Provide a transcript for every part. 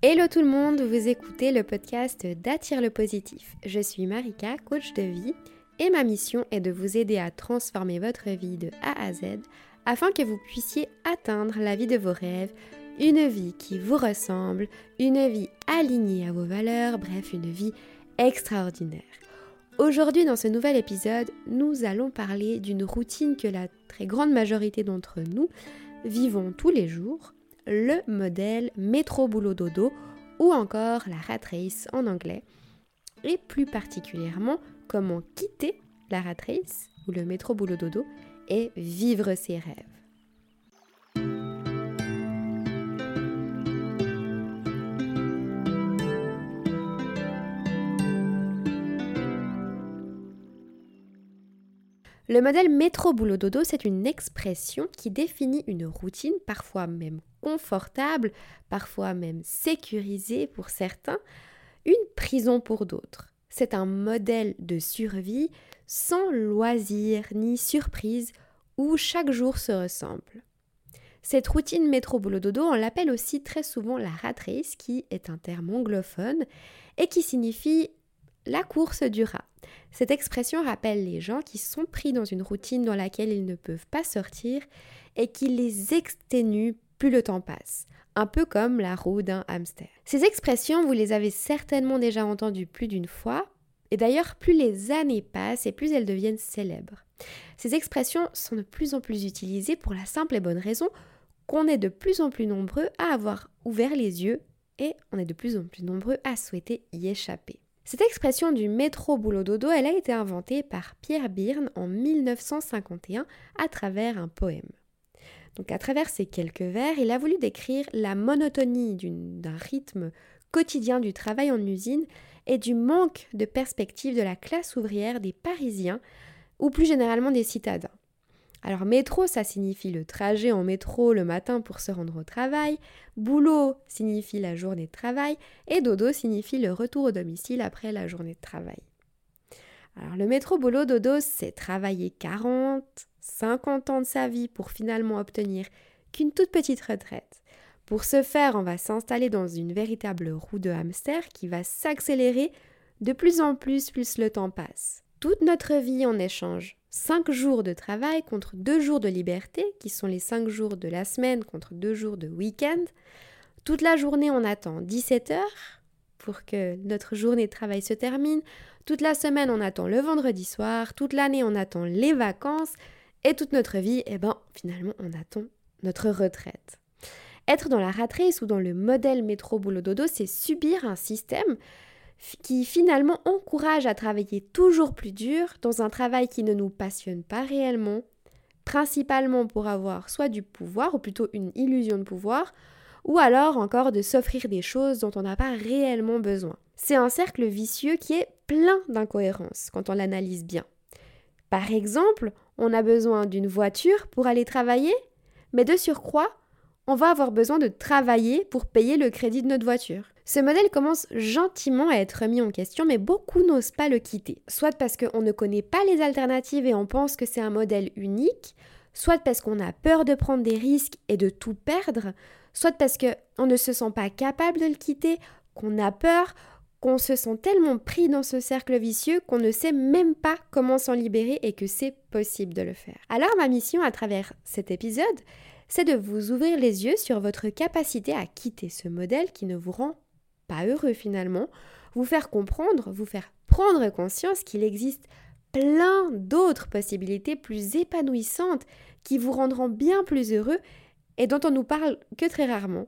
Hello tout le monde, vous écoutez le podcast d'Attire le positif. Je suis Marika, coach de vie, et ma mission est de vous aider à transformer votre vie de A à Z afin que vous puissiez atteindre la vie de vos rêves, une vie qui vous ressemble, une vie alignée à vos valeurs, bref, une vie extraordinaire. Aujourd'hui, dans ce nouvel épisode, nous allons parler d'une routine que la très grande majorité d'entre nous vivons tous les jours le modèle métro boulot dodo ou encore la rat race en anglais et plus particulièrement comment quitter la rat race ou le métro boulot dodo et vivre ses rêves. Le modèle métro-boulot-dodo, c'est une expression qui définit une routine, parfois même confortable, parfois même sécurisée pour certains, une prison pour d'autres. C'est un modèle de survie sans loisir ni surprise où chaque jour se ressemble. Cette routine métro-boulot-dodo, on l'appelle aussi très souvent la rat race, qui est un terme anglophone et qui signifie la course du rat. Cette expression rappelle les gens qui sont pris dans une routine dans laquelle ils ne peuvent pas sortir et qui les exténue plus le temps passe, un peu comme la roue d'un hamster. Ces expressions, vous les avez certainement déjà entendues plus d'une fois, et d'ailleurs plus les années passent et plus elles deviennent célèbres. Ces expressions sont de plus en plus utilisées pour la simple et bonne raison qu'on est de plus en plus nombreux à avoir ouvert les yeux et on est de plus en plus nombreux à souhaiter y échapper. Cette expression du métro boulot dodo, elle a été inventée par Pierre Byrne en 1951 à travers un poème. Donc à travers ces quelques vers, il a voulu décrire la monotonie d'un rythme quotidien du travail en usine et du manque de perspective de la classe ouvrière des Parisiens ou plus généralement des citadins. Alors métro, ça signifie le trajet en métro le matin pour se rendre au travail, boulot signifie la journée de travail, et dodo signifie le retour au domicile après la journée de travail. Alors le métro boulot dodo, c'est travailler 40, 50 ans de sa vie pour finalement obtenir qu'une toute petite retraite. Pour ce faire, on va s'installer dans une véritable roue de hamster qui va s'accélérer de plus en plus plus le temps passe. Toute notre vie en échange 5 jours de travail contre 2 jours de liberté, qui sont les 5 jours de la semaine contre 2 jours de week-end. Toute la journée, on attend 17 heures pour que notre journée de travail se termine. Toute la semaine, on attend le vendredi soir. Toute l'année, on attend les vacances. Et toute notre vie, eh ben, finalement, on attend notre retraite. Être dans la rat ou dans le modèle métro-boulot-dodo, c'est subir un système qui finalement encourage à travailler toujours plus dur dans un travail qui ne nous passionne pas réellement, principalement pour avoir soit du pouvoir, ou plutôt une illusion de pouvoir, ou alors encore de s'offrir des choses dont on n'a pas réellement besoin. C'est un cercle vicieux qui est plein d'incohérences quand on l'analyse bien. Par exemple, on a besoin d'une voiture pour aller travailler, mais de surcroît, on va avoir besoin de travailler pour payer le crédit de notre voiture. Ce modèle commence gentiment à être mis en question, mais beaucoup n'osent pas le quitter. Soit parce qu'on ne connaît pas les alternatives et on pense que c'est un modèle unique, soit parce qu'on a peur de prendre des risques et de tout perdre, soit parce qu'on ne se sent pas capable de le quitter, qu'on a peur, qu'on se sent tellement pris dans ce cercle vicieux qu'on ne sait même pas comment s'en libérer et que c'est possible de le faire. Alors ma mission à travers cet épisode, c'est de vous ouvrir les yeux sur votre capacité à quitter ce modèle qui ne vous rend pas heureux finalement, vous faire comprendre, vous faire prendre conscience qu'il existe plein d'autres possibilités plus épanouissantes qui vous rendront bien plus heureux et dont on nous parle que très rarement.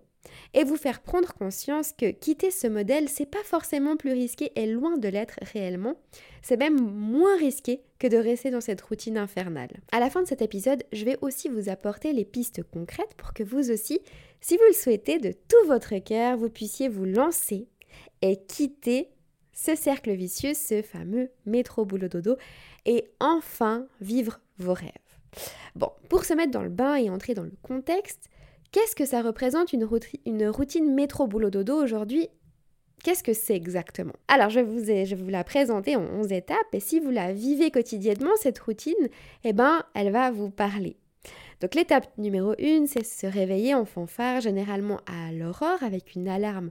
Et vous faire prendre conscience que quitter ce modèle, c'est pas forcément plus risqué et loin de l'être réellement. C'est même moins risqué que de rester dans cette routine infernale. À la fin de cet épisode, je vais aussi vous apporter les pistes concrètes pour que vous aussi, si vous le souhaitez de tout votre cœur, vous puissiez vous lancer et quitter ce cercle vicieux, ce fameux métro boulot dodo, et enfin vivre vos rêves. Bon, pour se mettre dans le bain et entrer dans le contexte, qu'est-ce que ça représente une, routine métro boulot dodo aujourd'hui? Qu'est-ce que c'est exactement? Alors, je, vous ai, je vous la présenter en 11 étapes et si vous la vivez quotidiennement, cette routine, eh ben, elle va vous parler. Donc, l'étape numéro 1, c'est se réveiller en fanfare, généralement à l'aurore, avec une alarme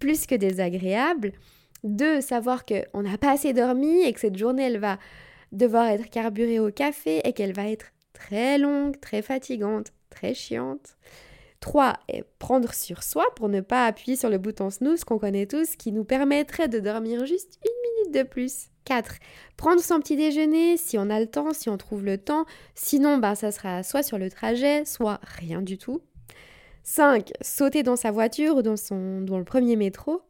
plus que désagréable. Deux, savoir qu'on n'a pas assez dormi et que cette journée, elle va devoir être carburée au café et qu'elle va être très longue, très fatigante, très chiante. 3. Prendre sur soi pour ne pas appuyer sur le bouton snooze qu'on connaît tous qui nous permettrait de dormir juste une minute de plus. 4. Prendre son petit déjeuner si on a le temps, si on trouve le temps. Sinon, ben, ça sera soit sur le trajet, soit rien du tout. 5. Sauter dans sa voiture ou dans, son, dans le premier métro.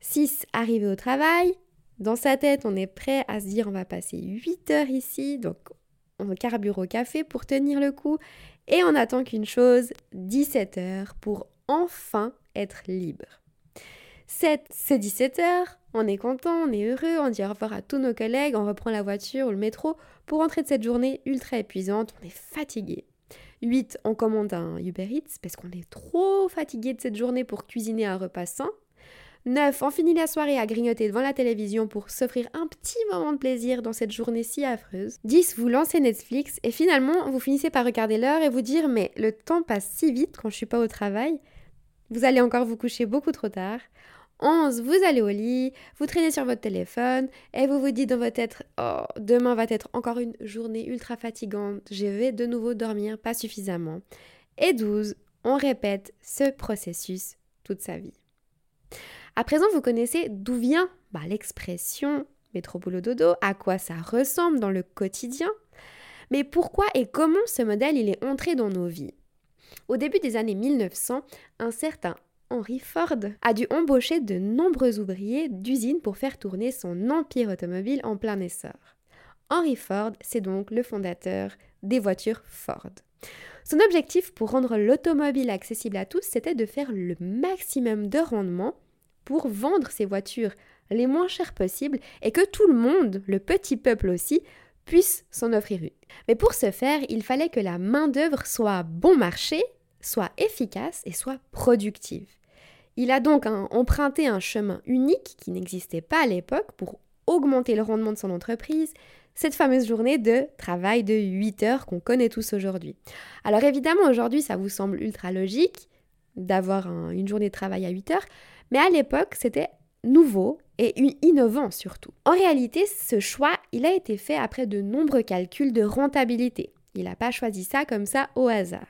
6. Arriver au travail. Dans sa tête, on est prêt à se dire on va passer 8 heures ici, donc on carbure au café pour tenir le coup. Et on attend qu'une chose, 17 heures, pour enfin être libre. 7, c'est 17 heures, on est content, on est heureux, on dit au revoir à tous nos collègues, on reprend la voiture ou le métro pour rentrer de cette journée ultra épuisante, on est fatigué. 8, on commande un Uber Eats parce qu'on est trop fatigué de cette journée pour cuisiner un repas sain. 9. On finit la soirée à grignoter devant la télévision pour s'offrir un petit moment de plaisir dans cette journée si affreuse. 10. Vous lancez Netflix et finalement vous finissez par regarder l'heure et vous dire mais le temps passe si vite quand je suis pas au travail. Vous allez encore vous coucher beaucoup trop tard. 11. Vous allez au lit, vous traînez sur votre téléphone et vous vous dites dans votre tête Oh, demain va être encore une journée ultra fatigante, je vais de nouveau dormir pas suffisamment. Et 12. On répète ce processus toute sa vie. À présent, vous connaissez d'où vient bah, l'expression métro boulot dodo, à quoi ça ressemble dans le quotidien. Mais pourquoi et comment ce modèle il est entré dans nos vies? Au début des années 1900, un certain Henry Ford a dû embaucher de nombreux ouvriers d'usine pour faire tourner son empire automobile en plein essor. Henry Ford, c'est donc le fondateur des voitures Ford. Son objectif pour rendre l'automobile accessible à tous, c'était de faire le maximum de rendement pour vendre ces voitures les moins chères possibles et que tout le monde, le petit peuple aussi, puisse s'en offrir une. Mais pour ce faire, il fallait que la main-d'œuvre soit bon marché, soit efficace et soit productive. Il a donc emprunté un chemin unique qui n'existait pas à l'époque pour augmenter le rendement de son entreprise, cette fameuse journée de travail de 8 heures qu'on connaît tous aujourd'hui. Alors évidemment, aujourd'hui, ça vous semble ultra logique d'avoir une journée de travail à 8 heures, mais à l'époque, c'était nouveau et innovant surtout. En réalité, ce choix, il a été fait après de nombreux calculs de rentabilité. Il n'a pas choisi ça comme ça au hasard.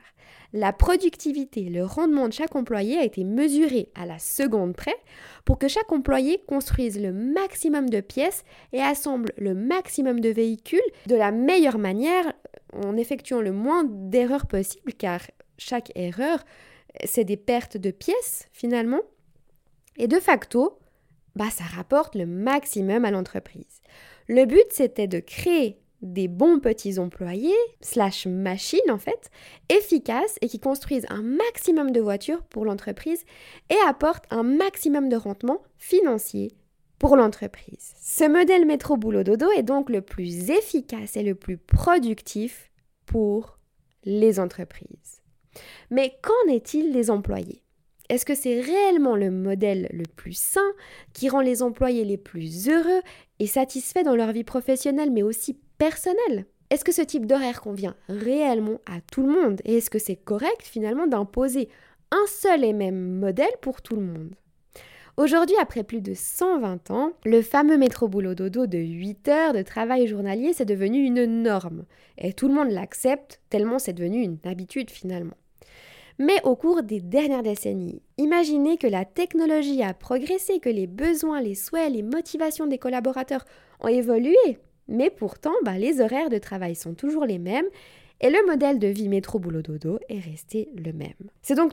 La productivité, le rendement de chaque employé a été mesuré à la seconde près pour que chaque employé construise le maximum de pièces et assemble le maximum de véhicules de la meilleure manière en effectuant le moins d'erreurs possible car chaque erreur, c'est des pertes de pièces finalement. Et de facto, bah, ça rapporte le maximum à l'entreprise. Le but, c'était de créer des bons petits employés, slash machines en fait, efficaces et qui construisent un maximum de voitures pour l'entreprise et apportent un maximum de rendement financier pour l'entreprise. Ce modèle métro boulot dodo est donc le plus efficace et le plus productif pour les entreprises. Mais qu'en est-il des employés? Est-ce que c'est réellement le modèle le plus sain qui rend les employés les plus heureux et satisfaits dans leur vie professionnelle mais aussi personnelle? Est-ce que ce type d'horaire convient réellement à tout le monde? Et est-ce que c'est correct finalement d'imposer un seul et même modèle pour tout le monde? Aujourd'hui, après plus de 120 ans, le fameux métro boulot dodo de 8 heures de travail journalier, c'est devenu une norme. Et tout le monde l'accepte, tellement c'est devenu une habitude finalement. Mais au cours des dernières décennies, imaginez que la technologie a progressé, que les besoins, les souhaits, les motivations des collaborateurs ont évolué, mais pourtant bah, les horaires de travail sont toujours les mêmes et le modèle de vie métro-boulot-dodo est resté le même. C'est donc,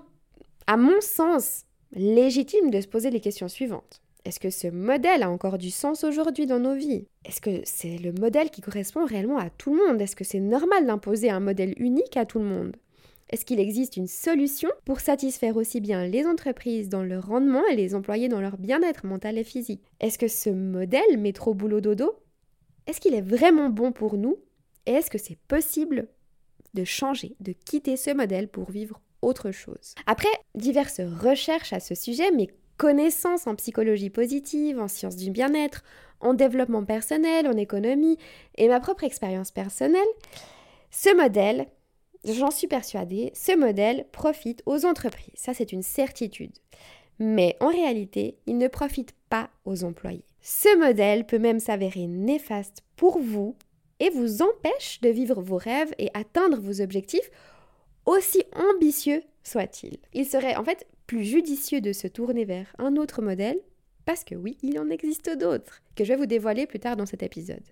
à mon sens, légitime de se poser les questions suivantes. Est-ce que ce modèle a encore du sens aujourd'hui dans nos vies? Est-ce que c'est le modèle qui correspond réellement à tout le monde? Est-ce que c'est normal d'imposer un modèle unique à tout le monde? Est-ce qu'il existe une solution pour satisfaire aussi bien les entreprises dans leur rendement et les employés dans leur bien-être mental et physique? Est-ce que ce modèle métro boulot dodo, est-ce qu'il est vraiment bon pour nous? Et est-ce que c'est possible de changer, de quitter ce modèle pour vivre autre chose? Après diverses recherches à ce sujet, mes connaissances en psychologie positive, en sciences du bien-être, en développement personnel, en économie et ma propre expérience personnelle, ce modèle J'en suis persuadée, ce modèle profite aux entreprises, ça c'est une certitude. Mais en réalité, il ne profite pas aux employés. Ce modèle peut même s'avérer néfaste pour vous et vous empêche de vivre vos rêves et atteindre vos objectifs, aussi ambitieux soient-ils. Il serait en fait plus judicieux de se tourner vers un autre modèle parce que oui, il en existe d'autres, que je vais vous dévoiler plus tard dans cet épisode.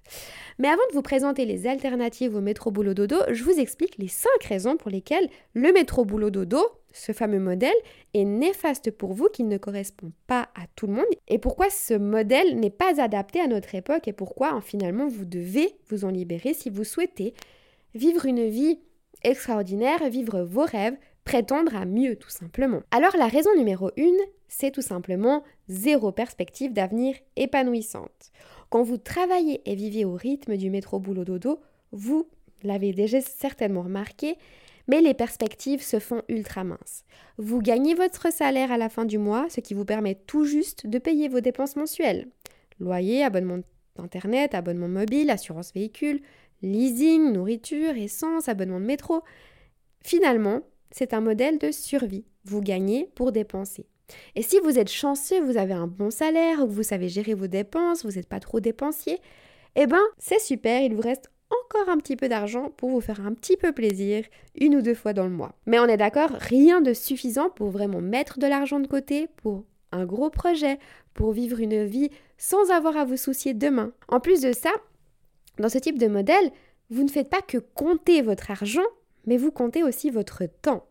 Mais avant de vous présenter les alternatives au métro boulot dodo, je vous explique les 5 raisons pour lesquelles le métro boulot dodo, ce fameux modèle, est néfaste pour vous, qu'il ne correspond pas à tout le monde, et pourquoi ce modèle n'est pas adapté à notre époque, et pourquoi finalement vous devez vous en libérer si vous souhaitez vivre une vie extraordinaire, vivre vos rêves, prétendre à mieux tout simplement. Alors la raison numéro 1, c'est tout simplement zéro perspective d'avenir épanouissante. Quand vous travaillez et vivez au rythme du métro boulot dodo, vous l'avez déjà certainement remarqué, mais les perspectives se font ultra minces. Vous gagnez votre salaire à la fin du mois, ce qui vous permet tout juste de payer vos dépenses mensuelles. Loyer, abonnement Internet, abonnement mobile, assurance véhicule, leasing, nourriture, essence, abonnement de métro. Finalement, c'est un modèle de survie. Vous gagnez pour dépenser. Et si vous êtes chanceux, vous avez un bon salaire, ou vous savez gérer vos dépenses, vous n'êtes pas trop dépensier, eh ben c'est super, il vous reste encore un petit peu d'argent pour vous faire un petit peu plaisir une ou deux fois dans le mois. Mais on est d'accord, rien de suffisant pour vraiment mettre de l'argent de côté pour un gros projet, pour vivre une vie sans avoir à vous soucier demain. En plus de ça, dans ce type de modèle, vous ne faites pas que compter votre argent, mais vous comptez aussi votre temps.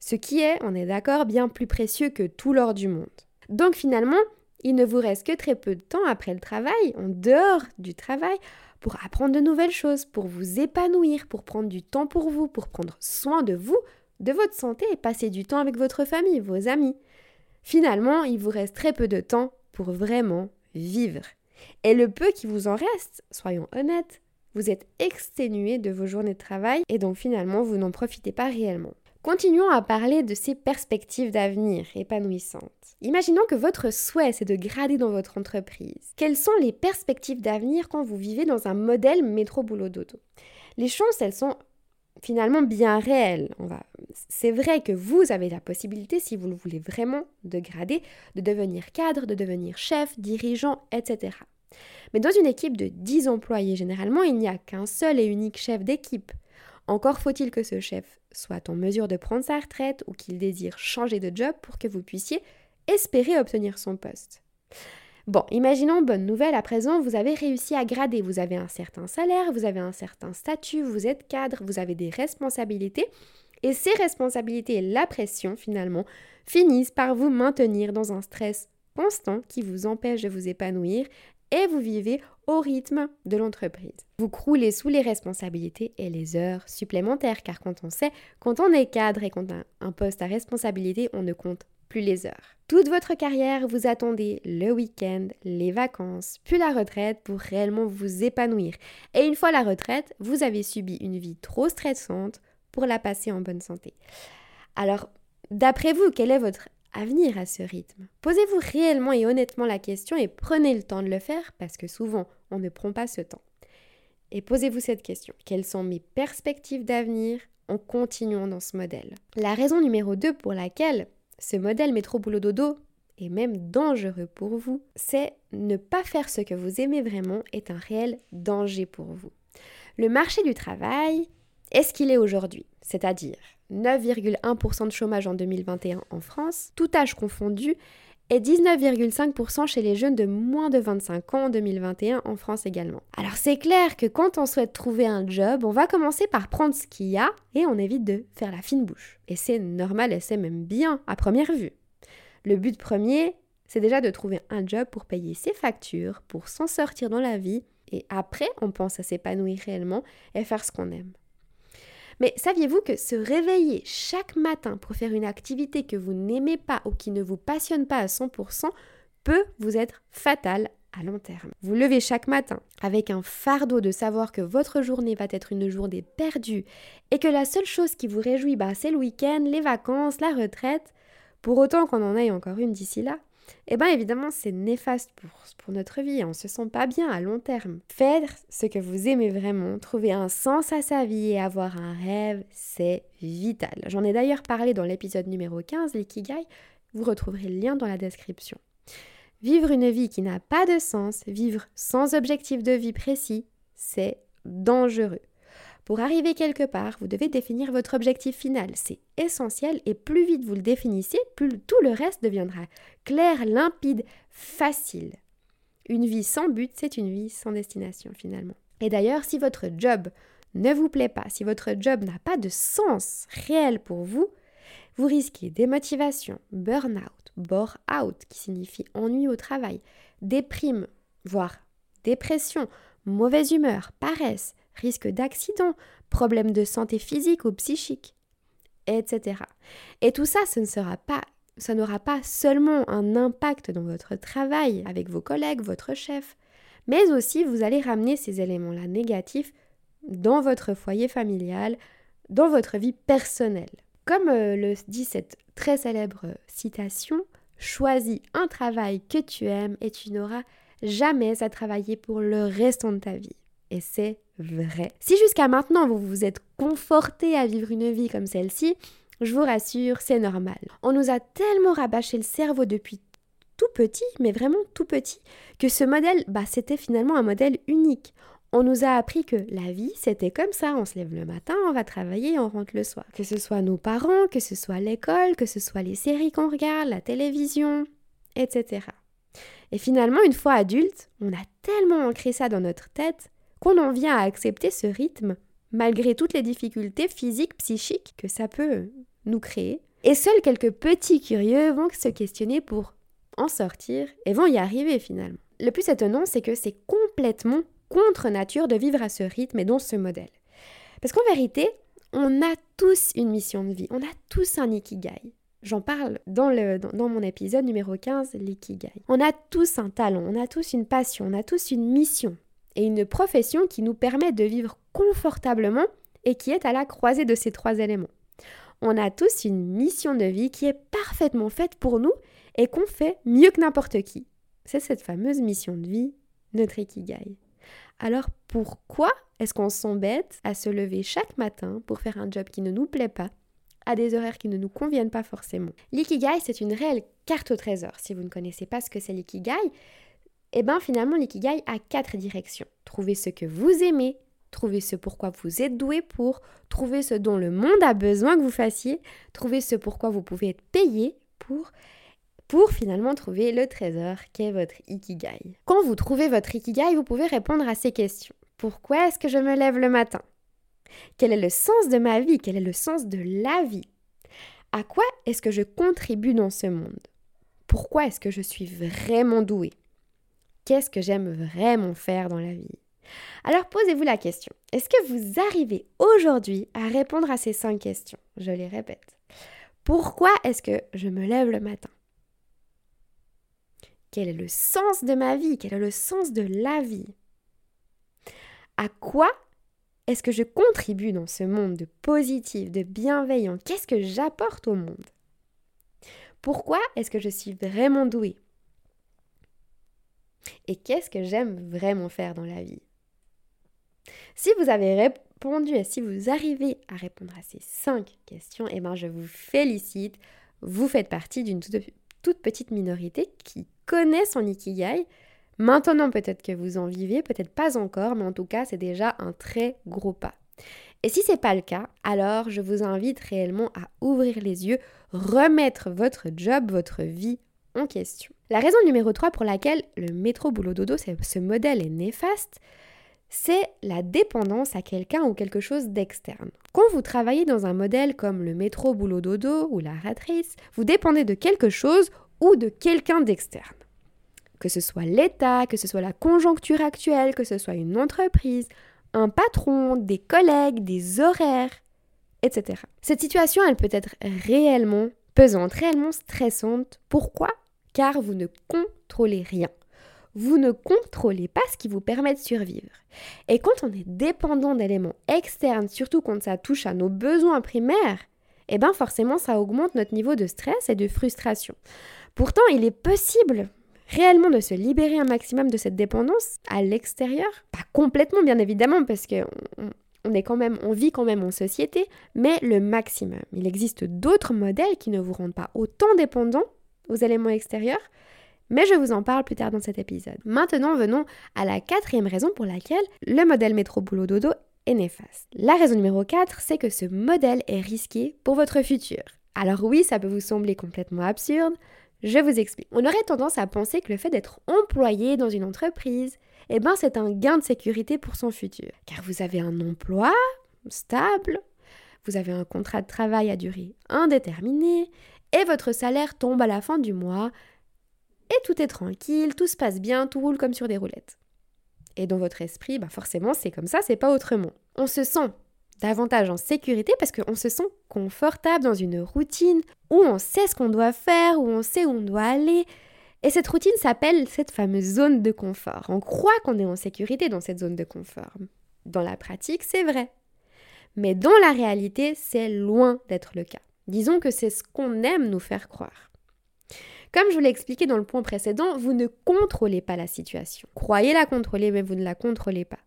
Ce qui est, on est d'accord, bien plus précieux que tout l'or du monde. Donc finalement, il ne vous reste que très peu de temps après le travail, en dehors du travail, pour apprendre de nouvelles choses, pour vous épanouir, pour prendre du temps pour vous, pour prendre soin de vous, de votre santé et passer du temps avec votre famille, vos amis. Finalement, il vous reste très peu de temps pour vraiment vivre. Et le peu qui vous en reste, soyons honnêtes, vous êtes exténué de vos journées de travail et donc finalement vous n'en profitez pas réellement. Continuons à parler de ces perspectives d'avenir épanouissantes. Imaginons que votre souhait c'est de grader dans votre entreprise. Quelles sont les perspectives d'avenir quand vous vivez dans un modèle métro boulot dodo Les chances, elles sont finalement bien réelles. C'est vrai que vous avez la possibilité, si vous le voulez vraiment, de grader, de devenir cadre, de devenir chef, dirigeant, etc. Mais dans une équipe de 10 employés, généralement, il n'y a qu'un seul et unique chef d'équipe. Encore faut-il que ce chef soit en mesure de prendre sa retraite ou qu'il désire changer de job pour que vous puissiez espérer obtenir son poste. Bon, imaginons, bonne nouvelle, à présent, vous avez réussi à grader, vous avez un certain salaire, vous avez un certain statut, vous êtes cadre, vous avez des responsabilités, et ces responsabilités et la pression, finalement, finissent par vous maintenir dans un stress constant qui vous empêche de vous épanouir et vous vivez au rythme de l'entreprise. Vous croulez sous les responsabilités et les heures supplémentaires, car quand on sait, quand on est cadre et qu'on a un poste à responsabilité, on ne compte plus les heures. Toute votre carrière, vous attendez le week-end, les vacances, puis la retraite pour réellement vous épanouir. Et une fois la retraite, vous avez subi une vie trop stressante pour la passer en bonne santé. Alors, d'après vous, quel est votre à venir à ce rythme. Posez-vous réellement et honnêtement la question et prenez le temps de le faire parce que souvent on ne prend pas ce temps. Et posez-vous cette question. Quelles sont mes perspectives d'avenir en continuant dans ce modèle? La raison numéro 2 pour laquelle ce modèle métro boulot dodo est même dangereux pour vous, c'est ne pas faire ce que vous aimez vraiment est un réel danger pour vous. Le marché du travail est ce qu'il est aujourd'hui, c'est-à-dire 9,1% de chômage en 2021 en France, tout âge confondu, et 19,5% chez les jeunes de moins de 25 ans en 2021 en France également. Alors c'est clair que quand on souhaite trouver un job, on va commencer par prendre ce qu'il y a et on évite de faire la fine bouche. Et c'est normal et c'est même bien à première vue. Le but premier, c'est déjà de trouver un job pour payer ses factures, pour s'en sortir dans la vie, et après on pense à s'épanouir réellement et faire ce qu'on aime. Mais saviez-vous que se réveiller chaque matin pour faire une activité que vous n'aimez pas ou qui ne vous passionne pas à 100% peut vous être fatal à long terme. Vous levez chaque matin avec un fardeau de savoir que votre journée va être une journée perdue et que la seule chose qui vous réjouit, bah, c'est le week-end, les vacances, la retraite, pour autant qu'on en ait encore une d'ici là eh bien évidemment c'est néfaste pour, notre vie, on ne se sent pas bien à long terme. Faire ce que vous aimez vraiment, trouver un sens à sa vie et avoir un rêve, c'est vital. J'en ai d'ailleurs parlé dans l'épisode numéro 15, l'ikigai, Vous retrouverez le lien dans la description. Vivre une vie qui n'a pas de sens, vivre sans objectif de vie précis, c'est dangereux. Pour arriver quelque part, vous devez définir votre objectif final. C'est essentiel et plus vite vous le définissez, plus tout le reste deviendra clair, limpide, facile. Une vie sans but, c'est une vie sans destination finalement. Et d'ailleurs, si votre job ne vous plaît pas, si votre job n'a pas de sens réel pour vous, vous risquez démotivation, burn-out, bore-out, qui signifie ennui au travail, déprime, voire dépression, mauvaise humeur, paresse, risque d'accident, problèmes de santé physique ou psychique, etc. Et tout ça, ce ne sera pas, ça n'aura pas seulement un impact dans votre travail avec vos collègues, votre chef, mais aussi vous allez ramener ces éléments-là négatifs dans votre foyer familial, dans votre vie personnelle. Comme euh, le dit cette très célèbre citation, choisis un travail que tu aimes et tu n'auras jamais à travailler pour le restant de ta vie. Et c'est Si jusqu'à maintenant vous vous êtes conforté à vivre une vie comme celle-ci, je vous rassure, c'est normal. On nous a tellement rabâché le cerveau depuis tout petit, mais vraiment tout petit, que ce modèle, bah, c'était finalement un modèle unique. On nous a appris que la vie, c'était comme ça. On se lève le matin, on va travailler, on rentre le soir. Que ce soit nos parents, que ce soit l'école, que ce soit les séries qu'on regarde, la télévision, etc. Et finalement, une fois adulte, on a tellement ancré ça dans notre tête qu'on en vient à accepter ce rythme, malgré toutes les difficultés physiques, psychiques que ça peut nous créer. Et seuls quelques petits curieux vont se questionner pour en sortir et vont y arriver finalement. Le plus étonnant, c'est que c'est complètement contre nature de vivre à ce rythme et dans ce modèle. Parce qu'en vérité, on a tous une mission de vie, on a tous un ikigai. J'en parle dans, dans, mon épisode numéro 15, l'ikigai. On a tous un talent, on a tous une passion, on a tous une mission et une profession qui nous permet de vivre confortablement et qui est à la croisée de ces trois éléments. On a tous une mission de vie qui est parfaitement faite pour nous et qu'on fait mieux que n'importe qui. C'est cette fameuse mission de vie, notre ikigai. Alors pourquoi est-ce qu'on s'embête à se lever chaque matin pour faire un job qui ne nous plaît pas, à des horaires qui ne nous conviennent pas forcément? L'ikigai, c'est une réelle carte au trésor. Si vous ne connaissez pas ce que c'est l'ikigai, eh bien finalement l'ikigai a quatre directions. Trouver ce que vous aimez, trouver ce pourquoi vous êtes doué pour, trouver ce dont le monde a besoin que vous fassiez, trouver ce pourquoi vous pouvez être payé pour, pour finalement trouver le trésor qu'est votre ikigai. Quand vous trouvez votre ikigai, vous pouvez répondre à ces questions. Pourquoi est-ce que je me lève le matin? Quel est le sens de ma vie? Quel est le sens de la vie? À quoi est-ce que je contribue dans ce monde? Pourquoi est-ce que je suis vraiment doué Qu'est-ce que j'aime vraiment faire dans la vie? Alors posez-vous la question, est-ce que vous arrivez aujourd'hui à répondre à ces cinq questions? Je les répète. Pourquoi est-ce que je me lève le matin? Quel est le sens de ma vie? Quel est le sens de la vie? À quoi est-ce que je contribue dans ce monde de positif, de bienveillant? Qu'est-ce que j'apporte au monde? Pourquoi est-ce que je suis vraiment douée? Et qu'est-ce que j'aime vraiment faire dans la vie? Si vous avez répondu et si vous arrivez à répondre à ces cinq questions, eh ben je vous félicite. Vous faites partie d'une toute petite minorité qui connaît son ikigai. Maintenant, peut-être que vous en vivez, peut-être pas encore, mais en tout cas, c'est déjà un très gros pas. Et si c'est pas le cas, alors je vous invite réellement à ouvrir les yeux, remettre votre job, votre vie en question. La raison numéro 3 pour laquelle le métro boulot dodo, ce modèle est néfaste, c'est la dépendance à quelqu'un ou quelque chose d'externe. Quand vous travaillez dans un modèle comme le métro boulot dodo ou la rat race, vous dépendez de quelque chose ou de quelqu'un d'externe. Que ce soit l'État, que ce soit la conjoncture actuelle, que ce soit une entreprise, un patron, des collègues, des horaires, etc. Cette situation, elle peut être réellement pesante, réellement stressante. Pourquoi? Car vous ne contrôlez rien vous ne contrôlez pas ce qui vous permet de survivre. Et quand on est dépendant d'éléments externes, surtout quand ça touche à nos besoins primaires, eh bien forcément ça augmente notre niveau de stress et de frustration. Pourtant, il est possible réellement de se libérer un maximum de cette dépendance à l'extérieur. Pas complètement bien évidemment parce que on, on vit quand même en société, mais le maximum. Il existe d'autres modèles qui ne vous rendent pas autant dépendant aux éléments extérieurs, mais je vous en parle plus tard dans cet épisode. Maintenant, venons à la quatrième raison pour laquelle le modèle métro-boulot-dodo est néfaste. La raison numéro 4, c'est que ce modèle est risqué pour votre futur. Alors oui, ça peut vous sembler complètement absurde, je vous explique. On aurait tendance à penser que le fait d'être employé dans une entreprise, eh ben c'est un gain de sécurité pour son futur. Car vous avez un emploi stable, vous avez un contrat de travail à durée indéterminée, et votre salaire tombe à la fin du mois, et tout est tranquille, tout se passe bien, tout roule comme sur des roulettes. Et dans votre esprit, bah forcément c'est comme ça, c'est pas autrement. On se sent davantage en sécurité parce qu'on se sent confortable dans une routine où on sait ce qu'on doit faire, où on sait où on doit aller. Et cette routine s'appelle cette fameuse zone de confort. On croit qu'on est en sécurité dans cette zone de confort. Dans la pratique, c'est vrai. Mais dans la réalité, c'est loin d'être le cas. Disons que c'est ce qu'on aime nous faire croire. Comme je vous l'ai expliqué dans le point précédent, vous ne contrôlez pas la situation. Croyez la contrôler, mais vous ne la contrôlez pas.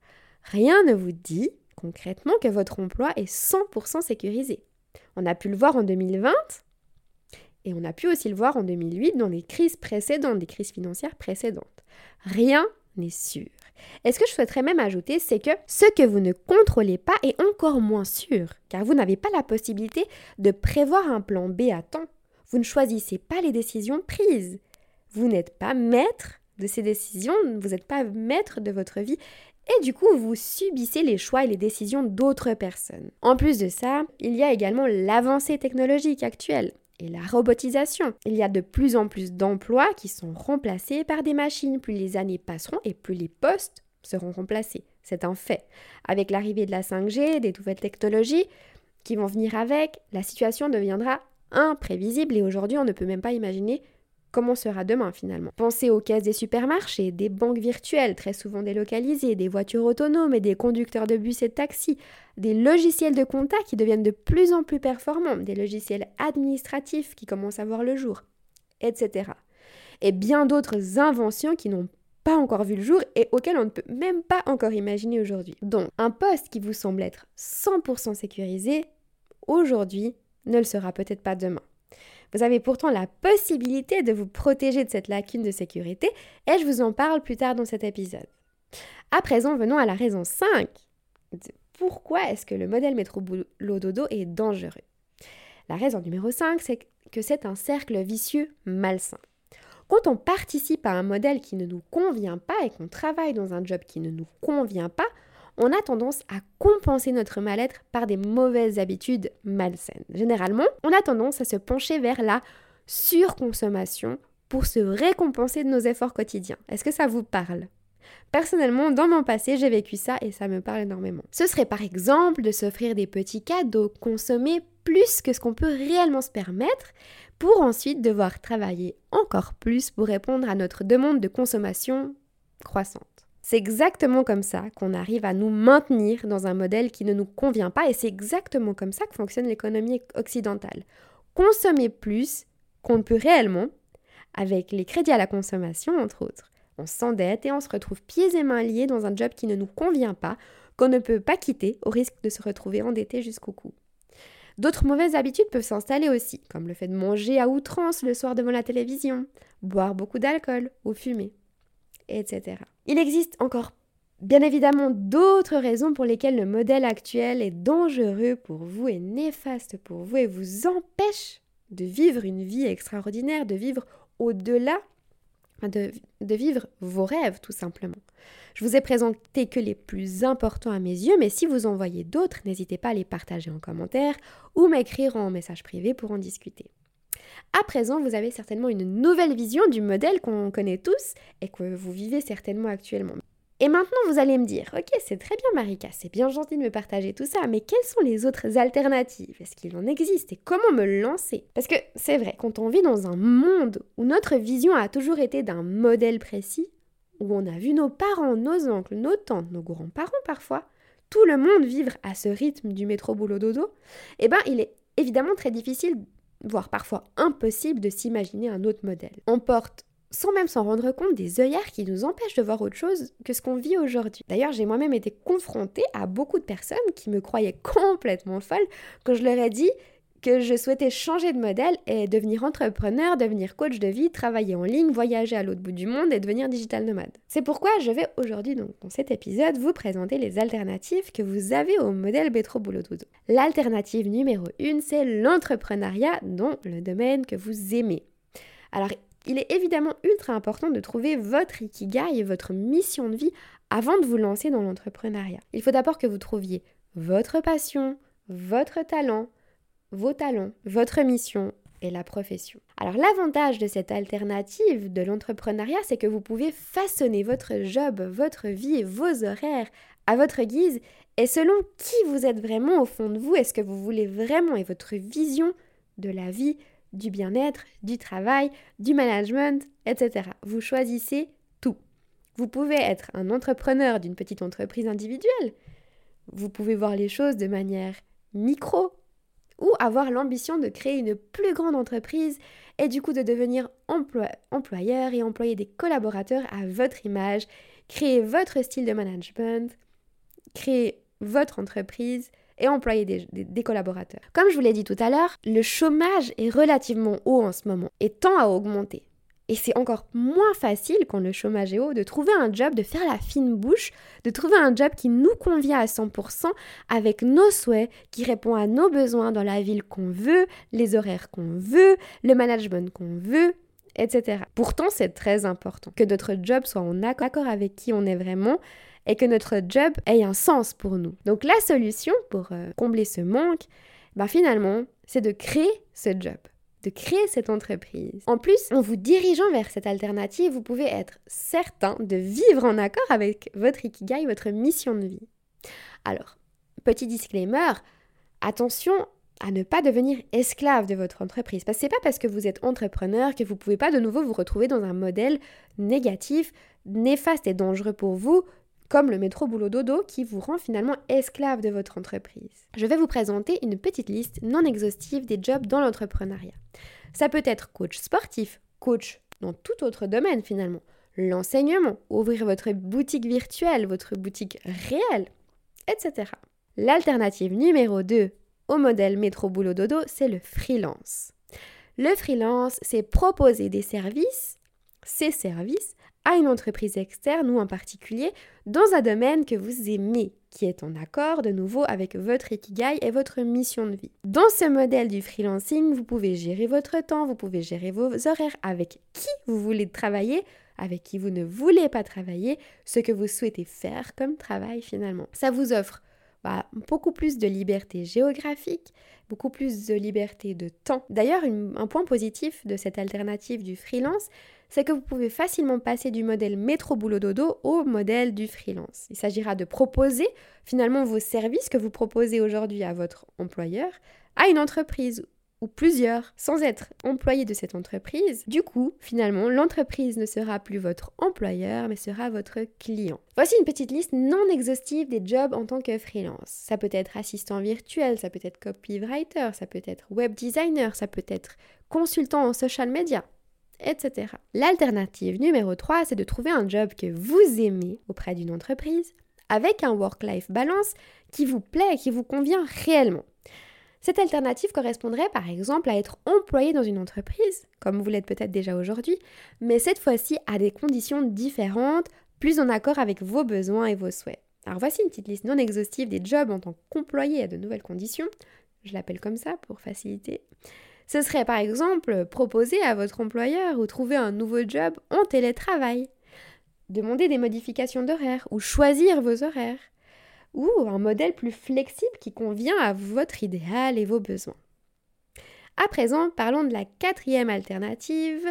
Rien ne vous dit concrètement que votre emploi est 100% sécurisé. On a pu le voir en 2020 et on a pu aussi le voir en 2008 dans les crises précédentes, des crises financières précédentes. Rien n'est sûr. Et ce que je souhaiterais même ajouter, c'est que ce que vous ne contrôlez pas est encore moins sûr, car vous n'avez pas la possibilité de prévoir un plan B à temps. Vous ne choisissez pas les décisions prises. Vous n'êtes pas maître de ces décisions, vous n'êtes pas maître de votre vie et du coup vous subissez les choix et les décisions d'autres personnes. En plus de ça, il y a également l'avancée technologique actuelle et la robotisation. Il y a de plus en plus d'emplois qui sont remplacés par des machines. Plus les années passeront et plus les postes seront remplacés. C'est un fait. Avec l'arrivée de la 5G, des nouvelles technologies qui vont venir avec, la situation deviendra imprévisible et aujourd'hui on ne peut même pas imaginer Comment sera demain finalement Pensez aux caisses des supermarchés, des banques virtuelles très souvent délocalisées, des voitures autonomes et des conducteurs de bus et de taxis, des logiciels de compta qui deviennent de plus en plus performants, des logiciels administratifs qui commencent à voir le jour, etc. Et bien d'autres inventions qui n'ont pas encore vu le jour et auxquelles on ne peut même pas encore imaginer aujourd'hui. Donc, un poste qui vous semble être 100% sécurisé, aujourd'hui, ne le sera peut-être pas demain. Vous avez pourtant la possibilité de vous protéger de cette lacune de sécurité et je vous en parle plus tard dans cet épisode. À présent, venons à la raison 5. Pourquoi est-ce que le modèle métro-boulot-dodo est dangereux La raison numéro 5, c'est que c'est un cercle vicieux malsain. Quand on participe à un modèle qui ne nous convient pas et qu'on travaille dans un job qui ne nous convient pas, on a tendance à compenser notre mal-être par des mauvaises habitudes malsaines. Généralement, on a tendance à se pencher vers la surconsommation pour se récompenser de nos efforts quotidiens. Est-ce que ça vous parle? Personnellement, dans mon passé, j'ai vécu ça et ça me parle énormément. Ce serait par exemple de s'offrir des petits cadeaux, consommer plus que ce qu'on peut réellement se permettre, pour ensuite devoir travailler encore plus pour répondre à notre demande de consommation croissante. C'est exactement comme ça qu'on arrive à nous maintenir dans un modèle qui ne nous convient pas et c'est exactement comme ça que fonctionne l'économie occidentale. Consommer plus qu'on ne peut réellement avec les crédits à la consommation entre autres. On s'endette et on se retrouve pieds et mains liés dans un job qui ne nous convient pas, qu'on ne peut pas quitter au risque de se retrouver endetté jusqu'au cou. D'autres mauvaises habitudes peuvent s'installer aussi, comme le fait de manger à outrance le soir devant la télévision, boire beaucoup d'alcool ou fumer etc. Il existe encore bien évidemment d'autres raisons pour lesquelles le modèle actuel est dangereux pour vous et néfaste pour vous et vous empêche de vivre une vie extraordinaire, de vivre au-delà, de, de, vivre vos rêves tout simplement. Je vous ai présenté que les plus importants à mes yeux, mais si vous en voyez d'autres, n'hésitez pas à les partager en commentaire ou m'écrire en message privé pour en discuter. À présent, vous avez certainement une nouvelle vision du modèle qu'on connaît tous et que vous vivez certainement actuellement. Et maintenant, vous allez me dire, ok, c'est très bien Marika, c'est bien gentil de me partager tout ça, mais quelles sont les autres alternatives? Est-ce qu'il en existe? Et comment me lancer? Parce que c'est vrai, quand on vit dans un monde où notre vision a toujours été d'un modèle précis, où on a vu nos parents, nos oncles, nos tantes, nos grands-parents parfois, tout le monde vivre à ce rythme du métro boulot dodo, eh ben il est évidemment très difficile voire parfois impossible de s'imaginer un autre modèle. On porte sans même s'en rendre compte, des œillères qui nous empêchent de voir autre chose que ce qu'on vit aujourd'hui. D'ailleurs, j'ai moi-même été confrontée à beaucoup de personnes qui me croyaient complètement folle quand je leur ai dit que je souhaitais changer de modèle et devenir entrepreneur, devenir coach de vie, travailler en ligne, voyager à l'autre bout du monde et devenir digital nomade. C'est pourquoi je vais aujourd'hui, donc, dans cet épisode, vous présenter les alternatives que vous avez au modèle Bétro Boulot. L'alternative numéro une, c'est l'entrepreneuriat dans le domaine que vous aimez. Alors, il est évidemment ultra important de trouver votre ikigai et votre mission de vie avant de vous lancer dans l'entrepreneuriat. Il faut d'abord que vous trouviez votre passion, votre talent, vos talents, votre mission et la profession. Alors l'avantage de cette alternative de l'entrepreneuriat, c'est que vous pouvez façonner votre job, votre vie et vos horaires à votre guise et selon qui vous êtes vraiment au fond de vous, est-ce que vous voulez vraiment et votre vision de la vie, du bien-être, du travail, du management, etc. Vous choisissez tout. Vous pouvez être un entrepreneur d'une petite entreprise individuelle. Vous pouvez voir les choses de manière micro, ou avoir l'ambition de créer une plus grande entreprise et du coup de devenir employeur et employer des collaborateurs à votre image, créer votre style de management, créer votre entreprise et employer des, des, collaborateurs. Comme je vous l'ai dit tout à l'heure, le chômage est relativement haut en ce moment et tend à augmenter. Et c'est encore moins facile quand le chômage est haut de trouver un job, de faire la fine bouche, de trouver un job qui nous convient à 100% avec nos souhaits, qui répond à nos besoins dans la ville qu'on veut, les horaires qu'on veut, le management qu'on veut, etc. Pourtant, c'est très important que notre job soit en accord avec qui on est vraiment et que notre job ait un sens pour nous. Donc la solution pour euh, combler ce manque, bah, finalement, c'est de créer ce job de créer cette entreprise. En plus, en vous dirigeant vers cette alternative, vous pouvez être certain de vivre en accord avec votre ikigai, votre mission de vie. Alors, petit disclaimer, attention à ne pas devenir esclave de votre entreprise. Parce que c'est pas parce que vous êtes entrepreneur que vous pouvez pas de nouveau vous retrouver dans un modèle négatif, néfaste et dangereux pour vous, comme le métro boulot dodo qui vous rend finalement esclave de votre entreprise. Je vais vous présenter une petite liste non exhaustive des jobs dans l'entrepreneuriat. Ça peut être coach sportif, coach dans tout autre domaine finalement, l'enseignement, ouvrir votre boutique virtuelle, votre boutique réelle, etc. L'alternative numéro 2 au modèle métro boulot dodo, c'est le freelance. Le freelance, c'est proposer des services, ces services, à une entreprise externe ou en particulier dans un domaine que vous aimez, qui est en accord de nouveau avec votre ikigai et votre mission de vie. Dans ce modèle du freelancing, vous pouvez gérer votre temps, vous pouvez gérer vos horaires avec qui vous voulez travailler, avec qui vous ne voulez pas travailler, ce que vous souhaitez faire comme travail finalement. Ça vous offre bah, beaucoup plus de liberté géographique, beaucoup plus de liberté de temps. D'ailleurs, un point positif de cette alternative du freelance, c'est que vous pouvez facilement passer du modèle métro boulot dodo au modèle du freelance. Il s'agira de proposer finalement vos services que vous proposez aujourd'hui à votre employeur à une entreprise ou plusieurs sans être employé de cette entreprise. Du coup, finalement, l'entreprise ne sera plus votre employeur, mais sera votre client. Voici une petite liste non exhaustive des jobs en tant que freelance. Ça peut être assistant virtuel, ça peut être copywriter, ça peut être web designer, ça peut être consultant en social media L'alternative numéro 3, c'est de trouver un job que vous aimez auprès d'une entreprise avec un work-life balance qui vous plaît et qui vous convient réellement. Cette alternative correspondrait par exemple à être employé dans une entreprise, comme vous l'êtes peut-être déjà aujourd'hui, mais cette fois-ci à des conditions différentes, plus en accord avec vos besoins et vos souhaits. Alors voici une petite liste non exhaustive des jobs en tant qu'employé à de nouvelles conditions, je l'appelle comme ça pour faciliter. Ce serait par exemple proposer à votre employeur ou trouver un nouveau job en télétravail, demander des modifications d'horaire ou choisir vos horaires, ou un modèle plus flexible qui convient à votre idéal et vos besoins. À présent, parlons de la quatrième alternative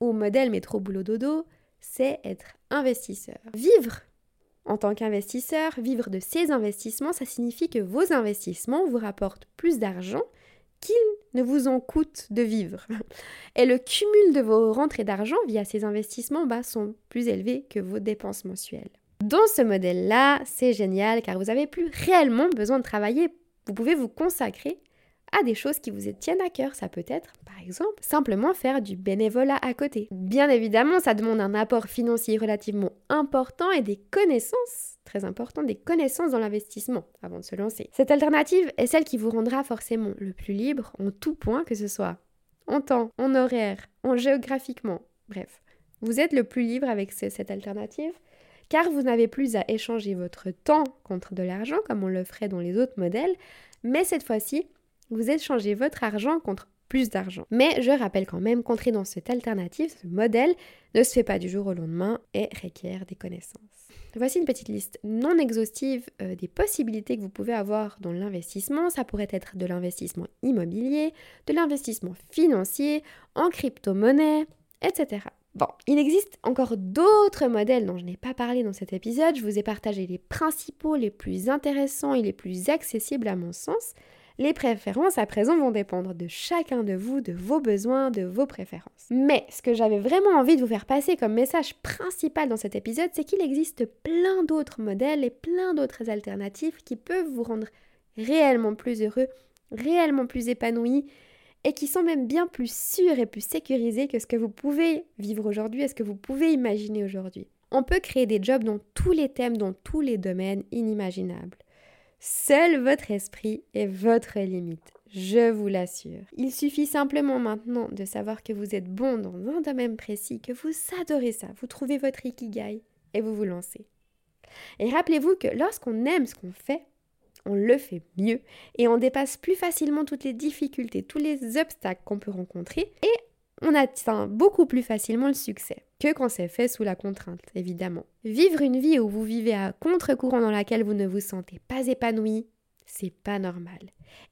au modèle métro boulot dodo, c'est être investisseur. Vivre en tant qu'investisseur, vivre de ses investissements, ça signifie que vos investissements vous rapportent plus d'argent qu'il ne vous en coûte de vivre. Et le cumul de vos rentrées d'argent via ces investissements bas sont plus élevés que vos dépenses mensuelles. Dans ce modèle-là, c'est génial car vous n'avez plus réellement besoin de travailler. Vous pouvez vous consacrer à des choses qui vous tiennent à cœur. Ça peut être, par exemple, simplement faire du bénévolat à côté. Bien évidemment, ça demande un apport financier relativement important et des connaissances, très importantes, des connaissances dans l'investissement avant de se lancer. Cette alternative est celle qui vous rendra forcément le plus libre en tout point, que ce soit en temps, en horaire, en géographiquement, bref. Vous êtes le plus libre avec cette alternative car vous n'avez plus à échanger votre temps contre de l'argent comme on le ferait dans les autres modèles, mais cette fois-ci, vous échangez votre argent contre plus d'argent. Mais je rappelle quand même qu'entrer dans cette alternative, ce modèle, ne se fait pas du jour au lendemain et requiert des connaissances. Voici une petite liste non exhaustive euh, des possibilités que vous pouvez avoir dans l'investissement. Ça pourrait être de l'investissement immobilier, de l'investissement financier, en crypto-monnaie, etc. Bon, il existe encore d'autres modèles dont je n'ai pas parlé dans cet épisode. Je vous ai partagé les principaux, les plus intéressants et les plus accessibles à mon sens. Les préférences à présent vont dépendre de chacun de vous, de vos besoins, de vos préférences. Mais ce que j'avais vraiment envie de vous faire passer comme message principal dans cet épisode, c'est qu'il existe plein d'autres modèles et plein d'autres alternatives qui peuvent vous rendre réellement plus heureux, réellement plus épanoui et qui sont même bien plus sûrs et plus sécurisés que ce que vous pouvez vivre aujourd'hui et ce que vous pouvez imaginer aujourd'hui. On peut créer des jobs dans tous les thèmes, dans tous les domaines inimaginables. Seul votre esprit est votre limite, je vous l'assure. Il suffit simplement maintenant de savoir que vous êtes bon dans un domaine précis, que vous adorez ça, vous trouvez votre ikigai et vous vous lancez. Et rappelez-vous que lorsqu'on aime ce qu'on fait, on le fait mieux et on dépasse plus facilement toutes les difficultés, tous les obstacles qu'on peut rencontrer et on atteint beaucoup plus facilement le succès que quand c'est fait sous la contrainte, évidemment. Vivre une vie où vous vivez à contre-courant dans laquelle vous ne vous sentez pas épanoui, c'est pas normal.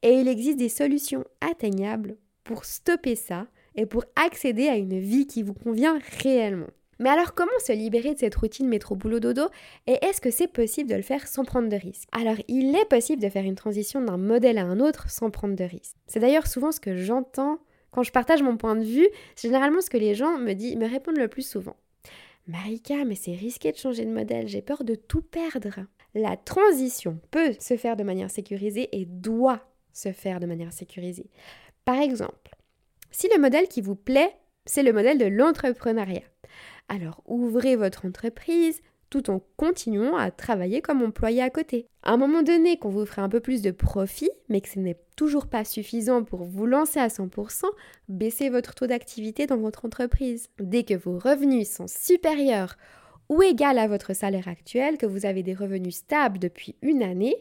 Et il existe des solutions atteignables pour stopper ça et pour accéder à une vie qui vous convient réellement. Mais alors comment se libérer de cette routine métro-boulot-dodo et est-ce que c'est possible de le faire sans prendre de risques? Alors il est possible de faire une transition d'un modèle à un autre sans prendre de risques. C'est d'ailleurs souvent ce que j'entends quand je partage mon point de vue, c'est généralement ce que les gens me, disent, me répondent le plus souvent. Marika, mais c'est risqué de changer de modèle, j'ai peur de tout perdre. La transition peut se faire de manière sécurisée et doit se faire de manière sécurisée. Par exemple, si le modèle qui vous plaît, c'est le modèle de l'entrepreneuriat, alors ouvrez votre entreprise tout en continuant à travailler comme employé à côté. À un moment donné, quand vous ferez un peu plus de profit, mais que ce n'est toujours pas suffisant pour vous lancer à 100%, baissez votre taux d'activité dans votre entreprise. Dès que vos revenus sont supérieurs ou égaux à votre salaire actuel, que vous avez des revenus stables depuis une année,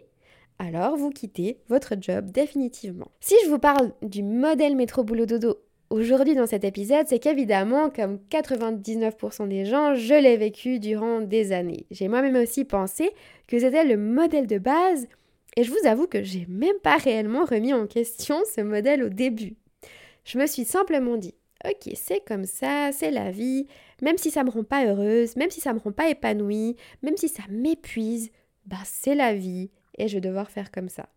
alors vous quittez votre job définitivement. Si je vous parle du modèle métro boulot dodo aujourd'hui dans cet épisode, c'est qu'évidemment, comme 99% des gens, je l'ai vécu durant des années. J'ai moi-même aussi pensé que c'était le modèle de base et je vous avoue que j'ai même pas réellement remis en question ce modèle au début. Je me suis simplement dit, ok, c'est comme ça, c'est la vie, même si ça me rend pas heureuse, même si ça me rend pas épanouie, même si ça m'épuise, bah c'est la vie et je vais devoir faire comme ça.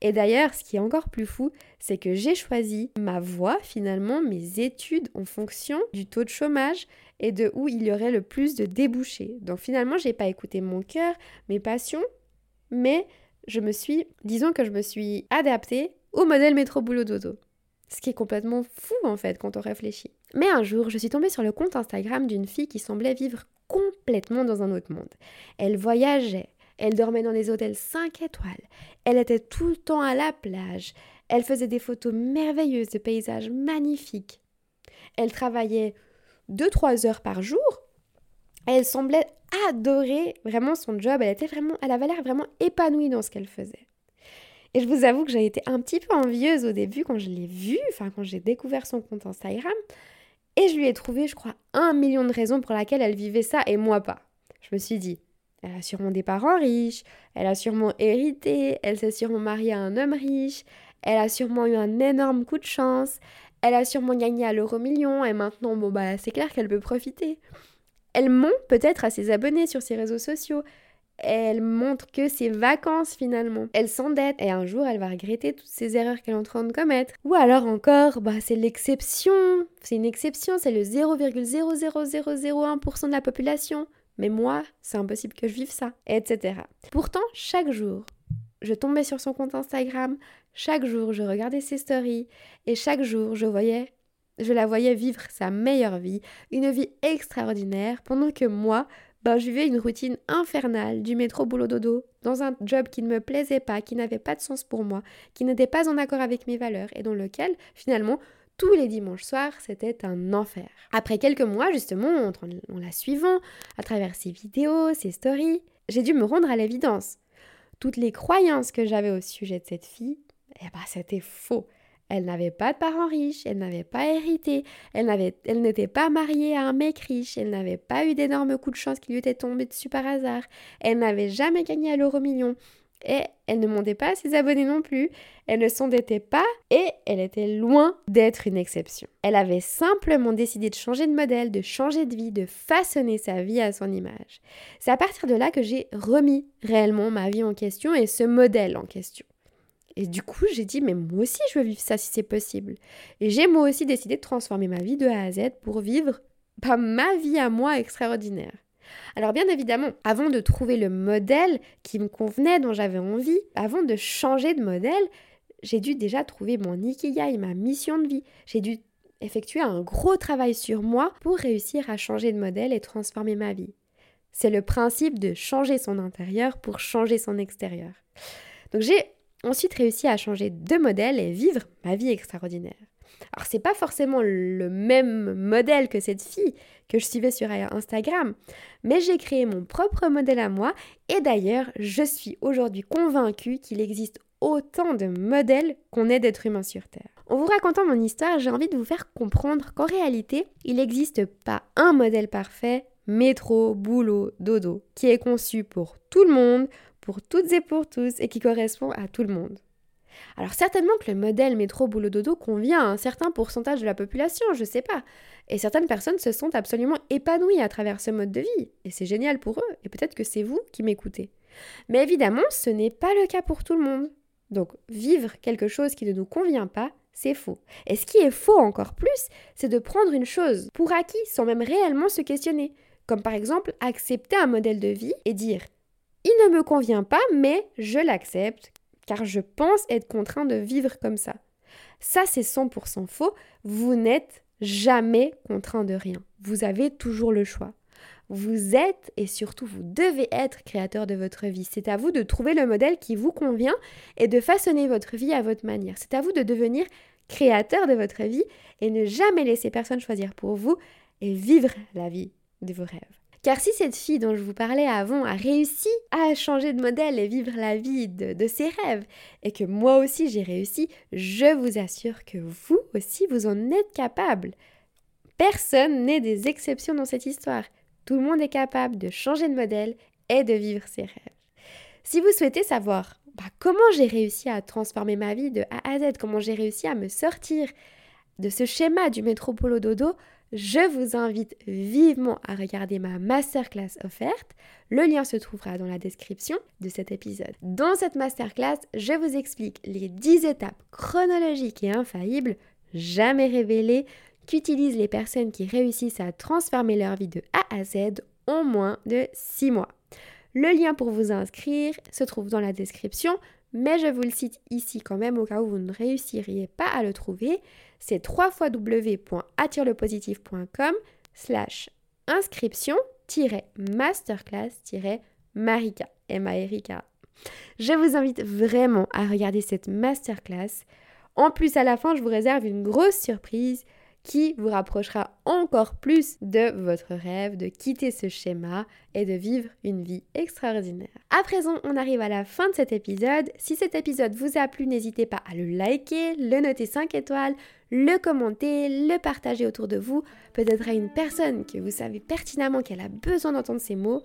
Et d'ailleurs, ce qui est encore plus fou, c'est que j'ai choisi ma voie, finalement, mes études en fonction du taux de chômage et de où il y aurait le plus de débouchés. Donc finalement, j'ai pas écouté mon cœur, mes passions, mais je me suis, disons que je me suis adaptée au modèle métro boulot dodo. Ce qui est complètement fou en fait quand on réfléchit. Mais un jour, je suis tombée sur le compte Instagram d'une fille qui semblait vivre complètement dans un autre monde. Elle voyageait, elle dormait dans des hôtels 5 étoiles. Elle était tout le temps à la plage. Elle faisait des photos merveilleuses de paysages magnifiques. Elle travaillait 2-3 heures par jour. Elle semblait adorer vraiment son job. Elle était vraiment, elle avait l'air vraiment épanouie dans ce qu'elle faisait. Et je vous avoue que j'ai été un petit peu envieuse au début quand je l'ai vue, enfin quand j'ai découvert son compte Instagram. Et je lui ai trouvé, je crois, un million de raisons pour lesquelles elle vivait ça et moi pas. Je me suis dit, elle a sûrement des parents riches, elle a sûrement hérité, elle s'est sûrement mariée à un homme riche, elle a sûrement eu un énorme coup de chance, elle a sûrement gagné à l'euro million et maintenant, bon bah c'est clair qu'elle peut profiter. Elle ment peut-être à ses abonnés sur ses réseaux sociaux. Elle montre que ses vacances finalement. Elle s'endette et un jour elle va regretter toutes ces erreurs qu'elle est en train de commettre. Ou alors encore, bah c'est l'exception. C'est une exception, c'est le 0,00001% de la population mais moi, c'est impossible que je vive ça, etc. Pourtant, chaque jour, je tombais sur son compte Instagram, Chaque jour, je regardais ses stories et chaque jour, je voyais, je la voyais vivre sa meilleure vie, une vie extraordinaire, pendant que moi, ben, je vivais une routine infernale du métro boulot dodo dans un job qui ne me plaisait pas, qui n'avait pas de sens pour moi, qui n'était pas en accord avec mes valeurs et dans lequel finalement tous les dimanches soirs c'était un enfer. Après quelques mois justement en, en la suivant à travers ses vidéos, ses stories, j'ai dû me rendre à l'évidence. Toutes les croyances que j'avais au sujet de cette fille, eh ben c'était faux. Elle n'avait pas de parents riches, elle n'avait pas hérité, elle, elle n'était pas mariée à un mec riche, elle n'avait pas eu d'énormes coups de chance qui lui étaient tombés dessus par hasard, elle n'avait jamais gagné à l'euro million, et elle ne montait pas à ses abonnés non plus, elle ne s'endettait pas et elle était loin d'être une exception. Elle avait simplement décidé de changer de modèle, de changer de vie, de façonner sa vie à son image. C'est à partir de là que j'ai remis réellement ma vie en question et ce modèle en question. Et du coup, j'ai dit, mais moi aussi, je veux vivre ça si c'est possible. Et j'ai moi aussi décidé de transformer ma vie de A à Z pour vivre pas ma vie à moi extraordinaire. Alors bien évidemment, avant de trouver le modèle qui me convenait, dont j'avais envie, avant de changer de modèle, j'ai dû déjà trouver mon ikigai, ma mission de vie. J'ai dû effectuer un gros travail sur moi pour réussir à changer de modèle et transformer ma vie. C'est le principe de changer son intérieur pour changer son extérieur. Donc j'ai ensuite réussi à changer de modèle et vivre ma vie extraordinaire. Alors c'est pas forcément le même modèle que cette fille que je suivais sur Instagram, mais j'ai créé mon propre modèle à moi et d'ailleurs je suis aujourd'hui convaincue qu'il existe autant de modèles qu'on est d'êtres humains sur Terre. En vous racontant mon histoire, j'ai envie de vous faire comprendre qu'en réalité, il n'existe pas un modèle parfait, métro, boulot, dodo, qui est conçu pour tout le monde, pour toutes et pour tous et qui correspond à tout le monde. Alors certainement que le modèle métro boulot dodo convient à un certain pourcentage de la population, je sais pas. Et certaines personnes se sont absolument épanouies à travers ce mode de vie. Et c'est génial pour eux. Et peut-être que c'est vous qui m'écoutez. Mais évidemment, ce n'est pas le cas pour tout le monde. Donc vivre quelque chose qui ne nous convient pas, c'est faux. Et ce qui est faux encore plus, c'est de prendre une chose pour acquis sans même réellement se questionner. Comme par exemple accepter un modèle de vie et dire il ne me convient pas, mais je l'accepte, car je pense être contraint de vivre comme ça. Ça, c'est 100% faux. Vous n'êtes jamais contraint de rien. Vous avez toujours le choix. Vous êtes et surtout vous devez être créateur de votre vie. C'est à vous de trouver le modèle qui vous convient et de façonner votre vie à votre manière. C'est à vous de devenir créateur de votre vie et ne jamais laisser personne choisir pour vous et vivre la vie de vos rêves. Car si cette fille dont je vous parlais avant a réussi à changer de modèle et vivre la vie de, ses rêves, et que moi aussi j'ai réussi, je vous assure que vous aussi vous en êtes capable. Personne n'est des exceptions dans cette histoire. Tout le monde est capable de changer de modèle et de vivre ses rêves. Si vous souhaitez savoir bah, comment j'ai réussi à transformer ma vie de A à Z, comment j'ai réussi à me sortir de ce schéma du métropolo dodo, je vous invite vivement à regarder ma masterclass offerte. Le lien se trouvera dans la description de cet épisode. Dans cette masterclass, je vous explique les 10 étapes chronologiques et infaillibles, jamais révélées, qu'utilisent les personnes qui réussissent à transformer leur vie de A à Z en moins de 6 mois. Le lien pour vous inscrire se trouve dans la description, mais je vous le cite ici quand même au cas où vous ne réussiriez pas à le trouver c'est www.attirelepositif.com slash inscription-masterclass-marika. m a r i k Je vous invite vraiment à regarder cette masterclass. En plus, à la fin, je vous réserve une grosse surprise qui vous rapprochera encore plus de votre rêve, de quitter ce schéma et de vivre une vie extraordinaire. À présent, on arrive à la fin de cet épisode. Si cet épisode vous a plu, n'hésitez pas à le liker, le noter 5 étoiles, le commenter, le partager autour de vous, peut-être à une personne que vous savez pertinemment qu'elle a besoin d'entendre ces mots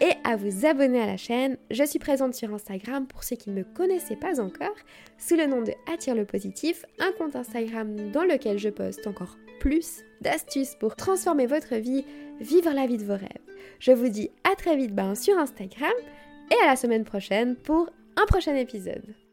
et à vous abonner à la chaîne. Je suis présente sur Instagram pour ceux qui ne me connaissaient pas encore, sous le nom de Attire le Positif, un compte Instagram dans lequel je poste encore plus d'astuces pour transformer votre vie, vivre la vie de vos rêves. Je vous dis à très vite ben, sur Instagram et à la semaine prochaine pour un prochain épisode.